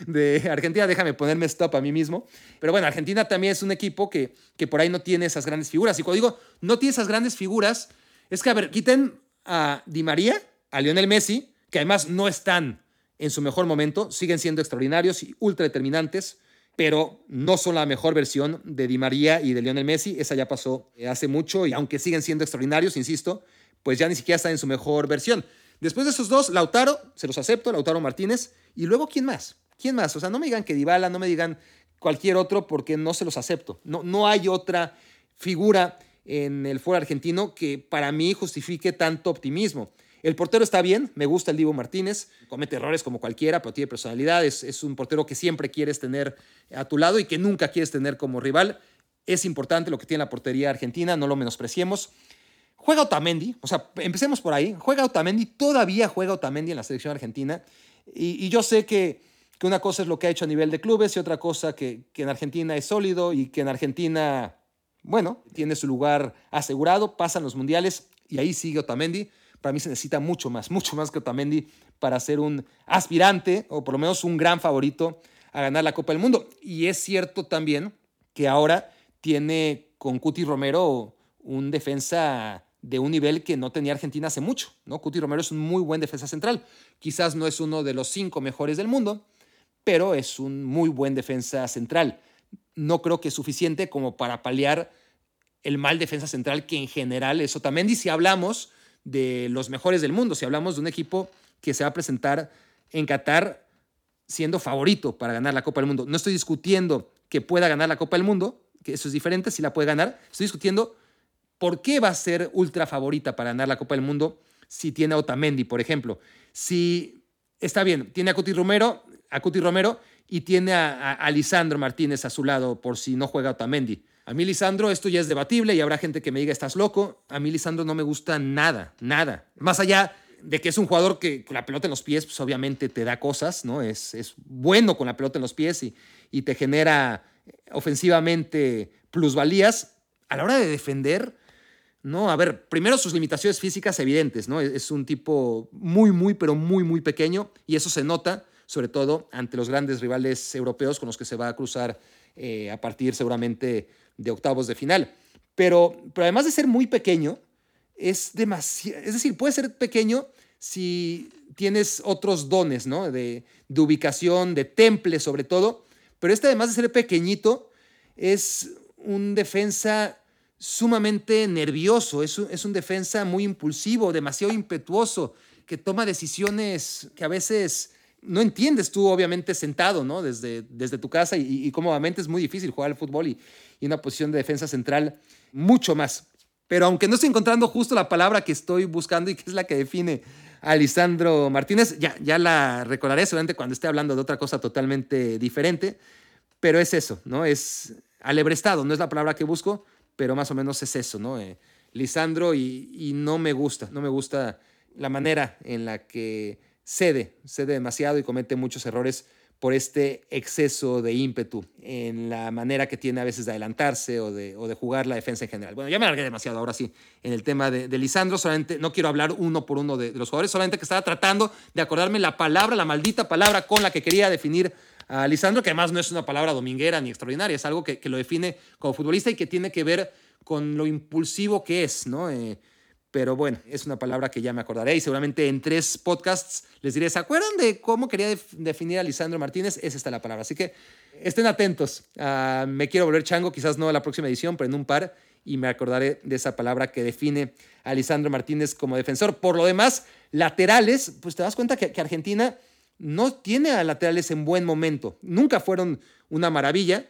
de Argentina, déjame ponerme stop a mí mismo, pero bueno, Argentina también es un equipo que, que por ahí no tiene esas grandes figuras, y cuando digo no tiene esas grandes figuras, es que, a ver, quiten a Di María, a Lionel Messi, que además no están en su mejor momento, siguen siendo extraordinarios y ultra determinantes, pero no son la mejor versión de Di María y de Lionel Messi. Esa ya pasó eh, hace mucho y aunque siguen siendo extraordinarios, insisto, pues ya ni siquiera están en su mejor versión. Después de esos dos, Lautaro, se los acepto, Lautaro Martínez, y luego ¿quién más? ¿Quién más? O sea, no me digan que Dybala, no me digan cualquier otro porque no se los acepto. No, no hay otra figura en el fútbol argentino que para mí justifique tanto optimismo. El portero está bien, me gusta el Divo Martínez, comete errores como cualquiera, pero tiene personalidad, es, un portero que siempre quieres tener a tu lado y que nunca quieres tener como rival. Es importante lo que tiene la portería argentina, no lo menospreciemos. Juega Otamendi, o sea, empecemos por ahí. Juega Otamendi, todavía juega Otamendi en la selección argentina. Y, yo sé que, que, una cosa es lo que ha hecho a nivel de clubes y otra cosa que, que en Argentina es sólido y que en Argentina, bueno, tiene su lugar asegurado, pasan los mundiales y ahí sigue Otamendi. Para mí se necesita mucho más, mucho más que Otamendi para ser un aspirante o por lo menos un gran favorito a ganar la Copa del Mundo. Y es cierto también que ahora tiene con Cuti Romero un defensa de un nivel que no tenía Argentina hace mucho. ¿no? Cuti Romero es un muy buen defensa central. Quizás no es uno de los cinco mejores del mundo, pero es un muy buen defensa central. No creo que es suficiente como para paliar el mal defensa central que en general es Otamendi si hablamos de los mejores del mundo, si hablamos de un equipo que se va a presentar en Qatar siendo favorito para ganar la Copa del Mundo. No estoy discutiendo que pueda ganar la Copa del Mundo, que eso es diferente, si la puede ganar. Estoy discutiendo por qué va a ser ultra favorita para ganar la Copa del Mundo si tiene a Otamendi, por ejemplo. Si está bien, tiene a Cuti Romero, a Cuti Romero y tiene a, a, Lisandro Martínez a su lado por si no juega Otamendi. A mí Lisandro esto ya es debatible y habrá gente que me diga estás loco. A mí Lisandro no me gusta nada, nada. Más allá de que es un jugador que con la pelota en los pies, pues obviamente te da cosas, ¿no? Es, es bueno con la pelota en los pies y, y te genera ofensivamente plusvalías. A la hora de defender, ¿no? A ver, primero sus limitaciones físicas evidentes, ¿no? Es un tipo muy, muy, pero muy, muy pequeño y eso se nota sobre todo ante los grandes rivales europeos con los que se va a cruzar eh, a partir seguramente de octavos de final. Pero, pero además de ser muy pequeño, es demasiado, es decir, puede ser pequeño si tienes otros dones, ¿no? De, de, ubicación, de temple sobre todo, pero este además de ser pequeñito, es un defensa sumamente nervioso, es un, es un defensa muy impulsivo, demasiado impetuoso, que toma decisiones que a veces no entiendes tú, obviamente, sentado, ¿no? Desde, desde tu casa y, y cómodamente es muy difícil jugar al fútbol y, y una posición de defensa central mucho más. Pero aunque no estoy encontrando justo la palabra que estoy buscando y que es la que define a Lisandro Martínez, ya, ya la recordaré seguramente cuando esté hablando de otra cosa totalmente diferente, pero es eso, ¿no? Es alebrestado, no es la palabra que busco, pero más o menos es eso, ¿no? Eh, Lisandro y, y no me gusta, no me gusta la manera en la que cede, cede demasiado y comete muchos errores por este exceso de ímpetu en la manera que tiene a veces de adelantarse o de, jugar la defensa en general. Bueno, ya me alargué demasiado ahora sí en el tema de, Lisandro, solamente no quiero hablar uno por uno de, los jugadores, solamente que estaba tratando de acordarme la palabra, la maldita palabra con la que quería definir a Lisandro, que además no es una palabra dominguera ni extraordinaria, es algo que, que lo define como futbolista y que tiene que ver con lo impulsivo que es, ¿no? Eh, pero bueno, es una palabra que ya me acordaré y seguramente en tres podcasts les diré, ¿se acuerdan de cómo quería def definir a Lisandro Martínez? Es esta la palabra. Así que estén atentos. Uh, me quiero volver chango, quizás no a la próxima edición, pero en un par y me acordaré de esa palabra que define a Lisandro Martínez como defensor. Por lo demás, laterales, pues te das cuenta que, que Argentina no tiene a laterales en buen momento. Nunca fueron una maravilla,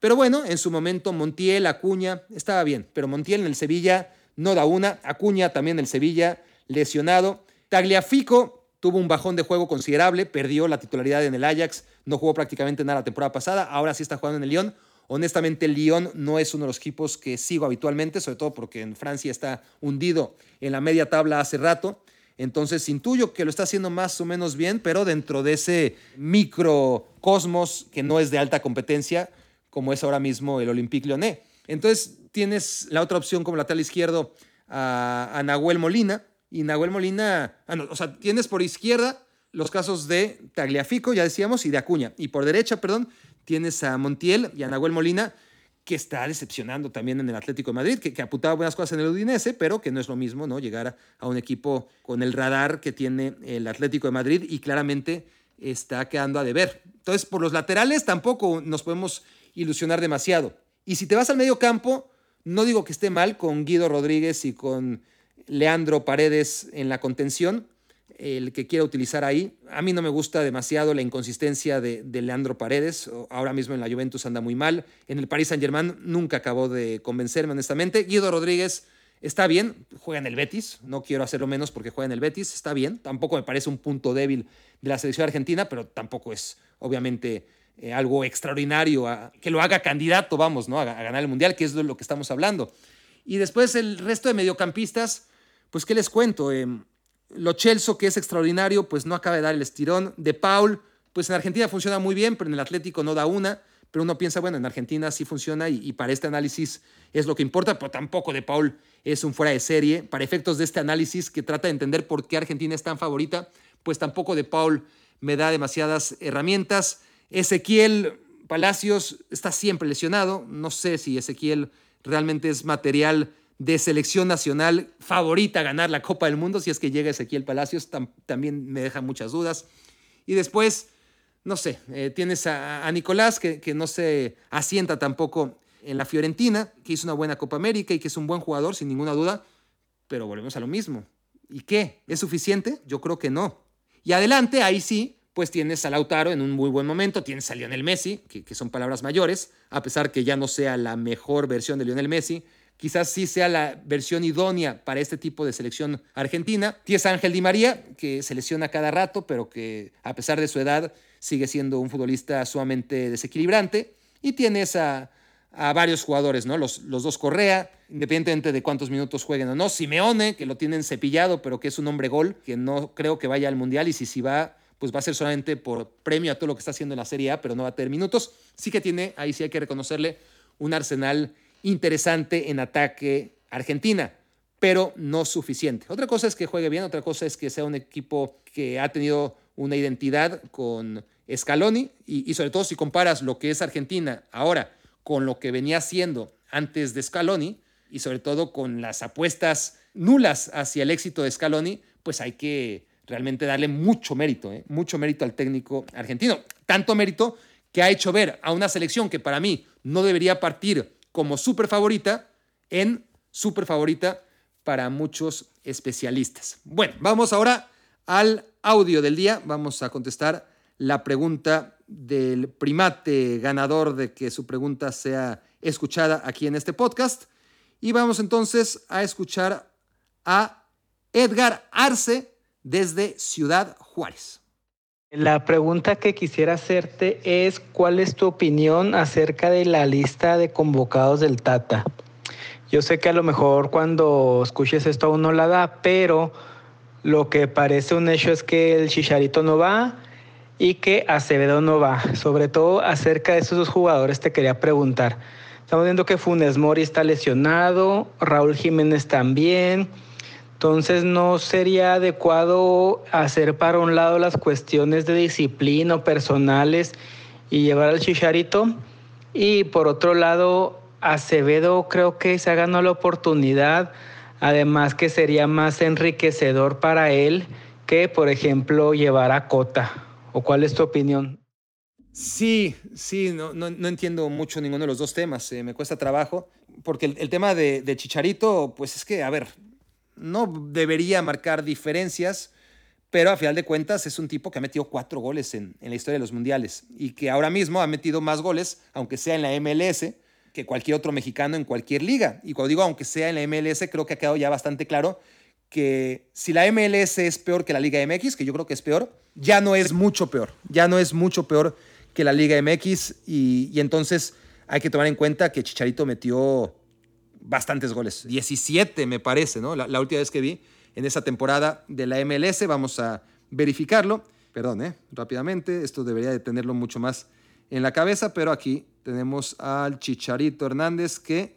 pero bueno, en su momento Montiel, Acuña, estaba bien, pero Montiel en el Sevilla no da una. Acuña también del Sevilla, lesionado. Tagliafico tuvo un bajón de juego considerable, perdió la titularidad en el Ajax, no jugó prácticamente nada la temporada pasada, ahora sí está jugando en el Lyon. Honestamente, el Lyon no es uno de los equipos que sigo habitualmente, sobre todo porque en Francia está hundido en la media tabla hace rato. Entonces intuyo que lo está haciendo más o menos bien, pero dentro de ese microcosmos que no es de alta competencia, como es ahora mismo el Olympique Lyonnais. Entonces tienes la otra opción como lateral izquierdo a, a Nahuel Molina. Y Nahuel Molina, ah, no, o sea, tienes por izquierda los casos de Tagliafico, ya decíamos, y de Acuña. Y por derecha, perdón, tienes a Montiel y a Nahuel Molina, que está decepcionando también en el Atlético de Madrid, que, que apuntaba buenas cosas en el Udinese, pero que no es lo mismo, ¿no? Llegar a, a un equipo con el radar que tiene el Atlético de Madrid y claramente está quedando a deber. Entonces, por los laterales tampoco nos podemos ilusionar demasiado. Y si te vas al medio campo, no digo que esté mal con Guido Rodríguez y con Leandro Paredes en la contención, el que quiera utilizar ahí. A mí no me gusta demasiado la inconsistencia de, Leandro Paredes. Ahora mismo en la Juventus anda muy mal. En el Paris Saint Germain nunca acabó de convencerme, honestamente. Guido Rodríguez está bien, juega en el Betis. No quiero hacerlo menos porque juega en el Betis. Está bien. Tampoco me parece un punto débil de la selección argentina, pero tampoco es, obviamente, eh, algo extraordinario, que lo haga candidato, vamos, ¿no? A, ganar el Mundial, que es de lo que estamos hablando. Y después el resto de mediocampistas, pues, ¿qué les cuento? Eh, lo Chelso, que es extraordinario, pues no acaba de dar el estirón. De Paul, pues en Argentina funciona muy bien, pero en el Atlético no da una. Pero uno piensa, bueno, en Argentina sí funciona y, y para este análisis es lo que importa, pero tampoco De Paul es un fuera de serie. Para efectos de este análisis que trata de entender por qué Argentina es tan favorita, pues tampoco De Paul me da demasiadas herramientas. Ezequiel Palacios está siempre lesionado. No sé si Ezequiel realmente es material de selección nacional favorita a ganar la Copa del Mundo. Si es que llega Ezequiel Palacios, tam también me deja muchas dudas. Y después, no sé, eh, tienes a, Nicolás que, que, no se asienta tampoco en la Fiorentina, que hizo una buena Copa América y que es un buen jugador, sin ninguna duda, pero volvemos a lo mismo. ¿Y qué? ¿Es suficiente? Yo creo que no. Y adelante, ahí sí, pues tienes a Lautaro en un muy buen momento, tienes a Lionel Messi, que, que son palabras mayores, a pesar que ya no sea la mejor versión de Lionel Messi, quizás sí sea la versión idónea para este tipo de selección argentina. Tienes a Ángel Di María, que se lesiona cada rato, pero que a pesar de su edad sigue siendo un futbolista sumamente desequilibrante. Y tienes a, varios jugadores, ¿no? Los, los, dos Correa, independientemente de cuántos minutos jueguen o no. Simeone, que lo tienen cepillado, pero que es un hombre gol, que no creo que vaya al Mundial y si, si va, pues va a ser solamente por premio a todo lo que está haciendo en la Serie A, pero no va a tener minutos. Sí que tiene, ahí sí hay que reconocerle, un arsenal interesante en ataque Argentina, pero no suficiente. Otra cosa es que juegue bien, otra cosa es que sea un equipo que ha tenido una identidad con Scaloni y, sobre todo si comparas lo que es Argentina ahora con lo que venía siendo antes de Scaloni y sobre todo con las apuestas nulas hacia el éxito de Scaloni, pues hay que realmente darle mucho mérito, ¿eh? mucho mérito al técnico argentino. Tanto mérito que ha hecho ver a una selección que para mí no debería partir como súper favorita en súper favorita para muchos especialistas. Bueno, vamos ahora al audio del día. Vamos a contestar la pregunta del primate ganador de que su pregunta sea escuchada aquí en este podcast. Y vamos entonces a escuchar a Edgar Arce desde Ciudad Juárez. La pregunta que quisiera hacerte es, ¿cuál es tu opinión acerca de la lista de convocados del Tata? Yo sé que a lo mejor cuando escuches esto aún no la da, pero lo que parece un hecho es que el Chicharito no va y que Acevedo no va. Sobre todo acerca de esos dos jugadores te quería preguntar. Estamos viendo que Funes Mori está lesionado, Raúl Jiménez también. Entonces no sería adecuado hacer para un lado las cuestiones de disciplina o personales y llevar al Chicharito. Y por otro lado, Acevedo creo que se ha ganado la oportunidad, además que sería más enriquecedor para él que, por ejemplo, llevar a Cota. ¿O cuál es tu opinión? Sí, sí, no, no, entiendo mucho ninguno de los dos temas, eh, me cuesta trabajo, porque el, tema de, de, Chicharito, pues es que, a ver, no debería marcar diferencias, pero a final de cuentas es un tipo que ha metido cuatro goles en, la historia de los mundiales y que ahora mismo ha metido más goles, aunque sea en la MLS, que cualquier otro mexicano en cualquier liga. Y cuando digo aunque sea en la MLS, creo que ha quedado ya bastante claro que si la MLS es peor que la Liga MX, que yo creo que es peor, ya no es mucho peor, ya no es mucho peor que la Liga MX y, y entonces hay que tomar en cuenta que Chicharito metió bastantes goles, 17 me parece, ¿no? La, última vez que vi en esa temporada de la MLS, vamos a verificarlo, perdón, ¿eh? rápidamente, esto debería de tenerlo mucho más en la cabeza, pero aquí tenemos al Chicharito Hernández que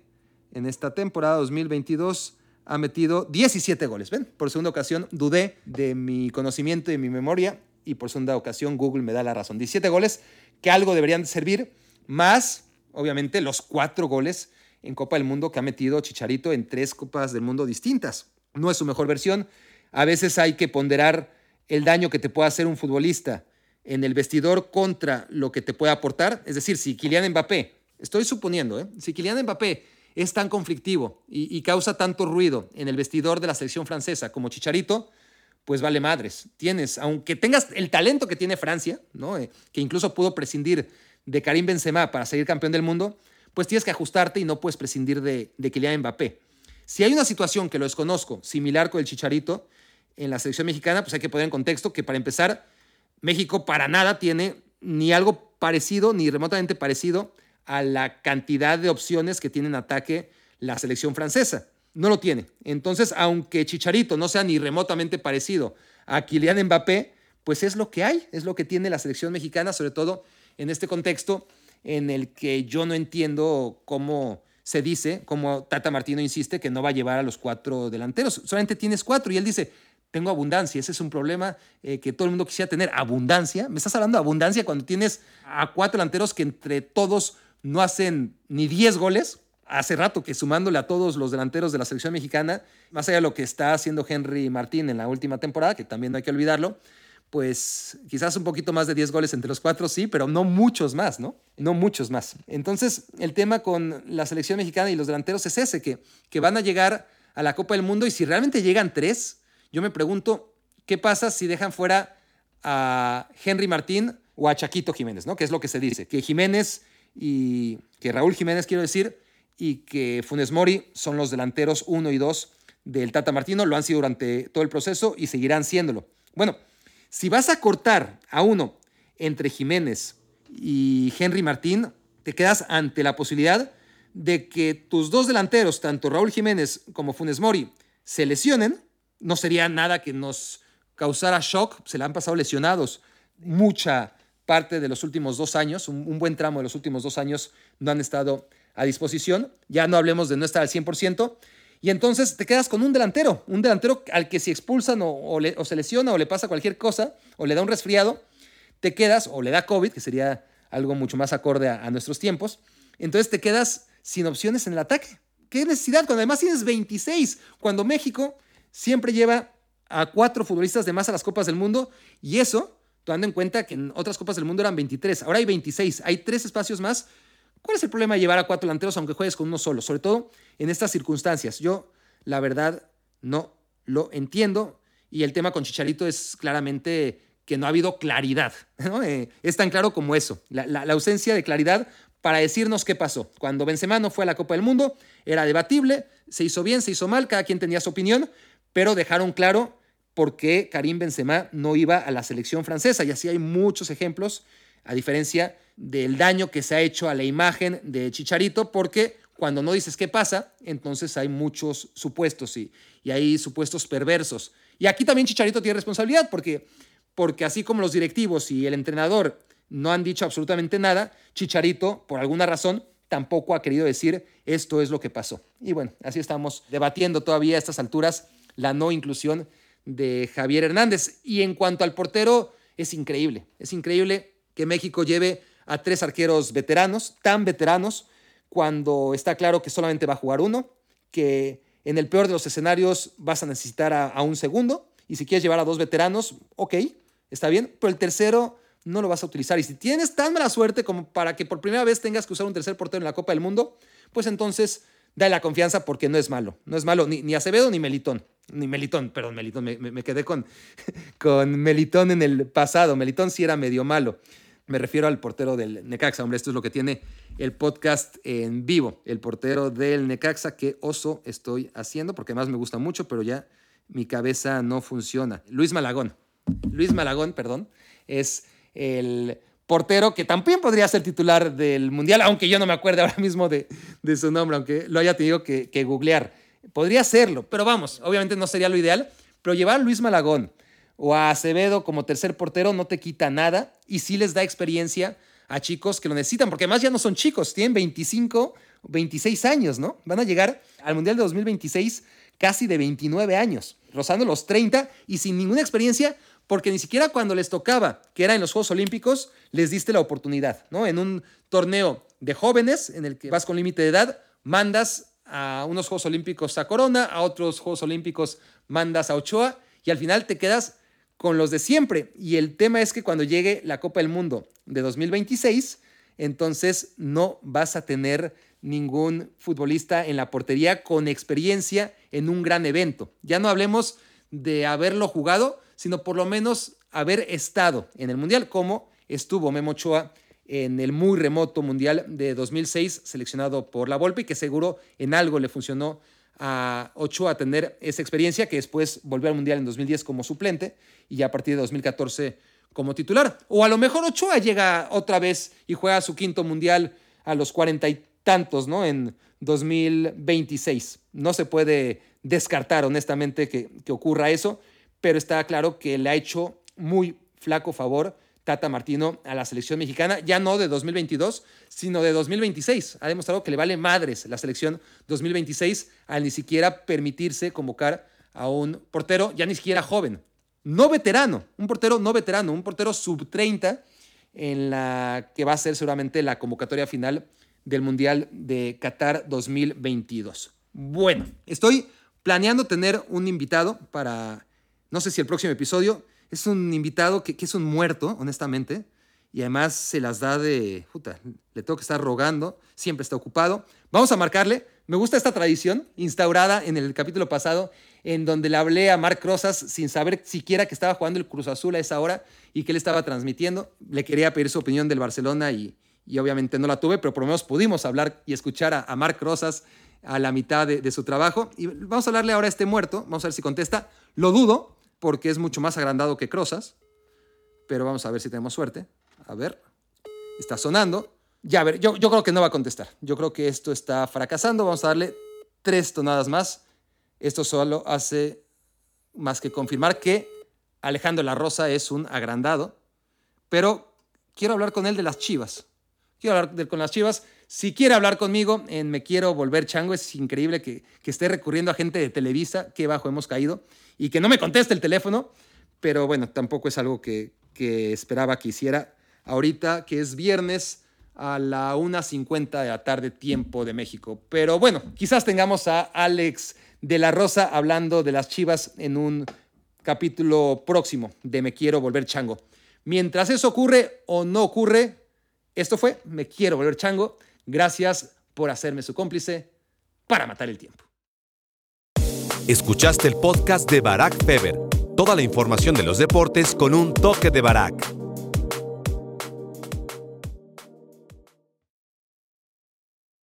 en esta temporada 2022 ha metido 17 goles. ¿Ven? Por segunda ocasión dudé de mi conocimiento y mi memoria y por segunda ocasión Google me da la razón. 17 goles que algo deberían servir, más obviamente los cuatro goles en Copa del Mundo que ha metido Chicharito en tres Copas del Mundo distintas. No es su mejor versión. A veces hay que ponderar el daño que te puede hacer un futbolista en el vestidor contra lo que te puede aportar. Es decir, si Kylian Mbappé, estoy suponiendo, ¿eh? si Kylian Mbappé es tan conflictivo y, causa tanto ruido en el vestidor de la selección francesa como Chicharito, pues vale madres. Tienes, aunque tengas el talento que tiene Francia, ¿no? Eh, que incluso pudo prescindir de Karim Benzema para seguir campeón del mundo, pues tienes que ajustarte y no puedes prescindir de, de Kylian Mbappé. Si hay una situación que lo desconozco, similar con el Chicharito en la selección mexicana, pues hay que poner en contexto que para empezar, México para nada tiene ni algo parecido, ni remotamente parecido a la cantidad de opciones que tiene en ataque la selección francesa. No lo tiene. Entonces, aunque Chicharito no sea ni remotamente parecido a Kylian Mbappé, pues es lo que hay, es lo que tiene la selección mexicana, sobre todo en este contexto en el que yo no entiendo cómo se dice, como Tata Martino insiste, que no va a llevar a los cuatro delanteros. Solamente tienes cuatro y él dice, tengo abundancia. Ese es un problema eh, que todo el mundo quisiera tener. Abundancia. ¿Me estás hablando de abundancia cuando tienes a cuatro delanteros que entre todos no hacen ni 10 goles? Hace rato que sumándole a todos los delanteros de la selección mexicana, más allá de lo que está haciendo Henry Martín en la última temporada, que también no hay que olvidarlo, pues quizás un poquito más de 10 goles entre los cuatro, sí, pero no muchos más, ¿no? No muchos más. Entonces, el tema con la selección mexicana y los delanteros es ese, que, que van a llegar a la Copa del Mundo y si realmente llegan tres, yo me pregunto, ¿qué pasa si dejan fuera a Henry Martín o a Chaquito Jiménez, ¿no? Que es lo que se dice, que Jiménez y que Raúl Jiménez, quiero decir, y que Funes Mori son los delanteros uno y dos del Tata Martino, lo han sido durante todo el proceso y seguirán siéndolo. Bueno, si vas a cortar a uno entre Jiménez y Henry Martín, te quedas ante la posibilidad de que tus dos delanteros, tanto Raúl Jiménez como Funes Mori, se lesionen. No sería nada que nos causara shock, se le han pasado lesionados mucha parte de los últimos dos años, un, buen tramo de los últimos dos años no han estado a disposición. Ya no hablemos de no estar al 100%. Y entonces te quedas con un delantero, un delantero al que si expulsan o, se lesiona o le pasa cualquier cosa o le da un resfriado, te quedas, o le da COVID, que sería algo mucho más acorde a, nuestros tiempos, entonces te quedas sin opciones en el ataque. ¿Qué necesidad? Cuando además tienes 26, cuando México siempre lleva a cuatro futbolistas de más a las Copas del Mundo y eso, tomando en cuenta que en otras Copas del Mundo eran 23, ahora hay 26, hay tres espacios más ¿Cuál es el problema de llevar a cuatro delanteros aunque juegues con uno solo? Sobre todo en estas circunstancias. Yo, la verdad, no lo entiendo. Y el tema con Chicharito es claramente que no ha habido claridad. <laughs> Eh, es tan claro como eso. La, ausencia de claridad para decirnos qué pasó. Cuando Benzema no fue a la Copa del Mundo, era debatible, se hizo bien, se hizo mal, cada quien tenía su opinión, pero dejaron claro por qué Karim Benzema no iba a la selección francesa. Y así hay muchos ejemplos, a diferencia del daño que se ha hecho a la imagen de Chicharito, porque cuando no dices qué pasa, entonces hay muchos supuestos y, y hay supuestos perversos. Y aquí también Chicharito tiene responsabilidad, porque, porque así como los directivos y el entrenador no han dicho absolutamente nada, Chicharito, por alguna razón, tampoco ha querido decir esto es lo que pasó. Y bueno, así estamos debatiendo todavía a estas alturas la no inclusión de Javier Hernández. Y en cuanto al portero, es increíble, es increíble que México lleve a tres arqueros veteranos, tan veteranos, cuando está claro que solamente va a jugar uno, que en el peor de los escenarios vas a necesitar a, un segundo, y si quieres llevar a dos veteranos, ok, está bien, pero el tercero no lo vas a utilizar. Y si tienes tan mala suerte como para que por primera vez tengas que usar un tercer portero en la Copa del Mundo, pues entonces dale la confianza porque no es malo. No es malo ni, ni Acevedo ni Melitón. Ni Melitón, perdón, Melitón. Me, me quedé con, <laughs> con Melitón en el pasado. Melitón sí era medio malo. Me refiero al portero del Necaxa, hombre, esto es lo que tiene el podcast en vivo, el portero del Necaxa, qué oso estoy haciendo, porque además me gusta mucho, pero ya mi cabeza no funciona. Luis Malagón, Luis Malagón, perdón, es el portero que también podría ser titular del Mundial, aunque yo no me acuerdo ahora mismo de, su nombre, aunque lo haya tenido que, que googlear. Podría serlo, pero vamos, obviamente no sería lo ideal, pero llevar a Luis Malagón, o a Acevedo como tercer portero no te quita nada y sí les da experiencia a chicos que lo necesitan, porque además ya no son chicos, tienen 25, 26 años, ¿no? Van a llegar al Mundial de 2026 casi de 29 años, rozando los 30 y sin ninguna experiencia, porque ni siquiera cuando les tocaba, que era en los Juegos Olímpicos, les diste la oportunidad, ¿no? En un torneo de jóvenes en el que vas con límite de edad, mandas a unos Juegos Olímpicos a Corona, a otros Juegos Olímpicos mandas a Ochoa y al final te quedas con los de siempre. Y el tema es que cuando llegue la Copa del Mundo de 2026, entonces no vas a tener ningún futbolista en la portería con experiencia en un gran evento. Ya no hablemos de haberlo jugado, sino por lo menos haber estado en el Mundial, como estuvo Memo Ochoa en el muy remoto Mundial de 2006, seleccionado por la Volpe, y que seguro en algo le funcionó a Ochoa a tener esa experiencia, que después volvió al Mundial en 2010 como suplente y ya a partir de 2014 como titular. O a lo mejor Ochoa llega otra vez y juega su quinto Mundial a los cuarenta y tantos, ¿no? En 2026. No se puede descartar, honestamente, que, que ocurra eso, pero está claro que le ha hecho muy flaco favor Tata Martino a la selección mexicana, ya no de 2022, sino de 2026. Ha demostrado que le vale madres la selección 2026 al ni siquiera permitirse convocar a un portero ya ni siquiera joven, no veterano, un portero no veterano, un portero sub 30 en la que va a ser seguramente la convocatoria final del Mundial de Qatar 2022. Bueno, estoy planeando tener un invitado para, no sé si el próximo episodio, Es un invitado que, es un muerto, honestamente, y además se las da de, puta, le tengo que estar rogando, siempre está ocupado. Vamos a marcarle. Me gusta esta tradición instaurada en el capítulo pasado, en donde le hablé a Marc Rosas sin saber siquiera que estaba jugando el Cruz Azul a esa hora y que él estaba transmitiendo. Le quería pedir su opinión del Barcelona y, y obviamente no la tuve, pero por lo menos pudimos hablar y escuchar a, a Marc Rosas a la mitad de, de, su trabajo. Y vamos a hablarle ahora a este muerto, vamos a ver si contesta. Lo dudo, porque es mucho más agrandado que Crosas, pero vamos a ver si tenemos suerte. A ver, está sonando. Ya, a ver, yo, yo creo que no va a contestar. Yo creo que esto está fracasando. Vamos a darle tres tonadas más. Esto solo hace más que confirmar que Alejandro La Rosa es un agrandado. Pero quiero hablar con él de las chivas. Quiero hablar con las chivas. Si quiere hablar conmigo en Me Quiero Volver Chango, es increíble que, que esté recurriendo a gente de Televisa, que bajo hemos caído, y que no me conteste el teléfono. Pero bueno, tampoco es algo que, que esperaba que hiciera ahorita, que es viernes a la 1.50 de la tarde, tiempo de México. Pero bueno, quizás tengamos a Alex de la Rosa hablando de las chivas en un capítulo próximo de Me Quiero Volver Chango. Mientras eso ocurre o no ocurre, esto fue Me Quiero Volver Chango. Gracias por hacerme su cómplice para matar el tiempo. Escuchaste el podcast de Barack Feber. Toda la información de los deportes con un toque de Barack.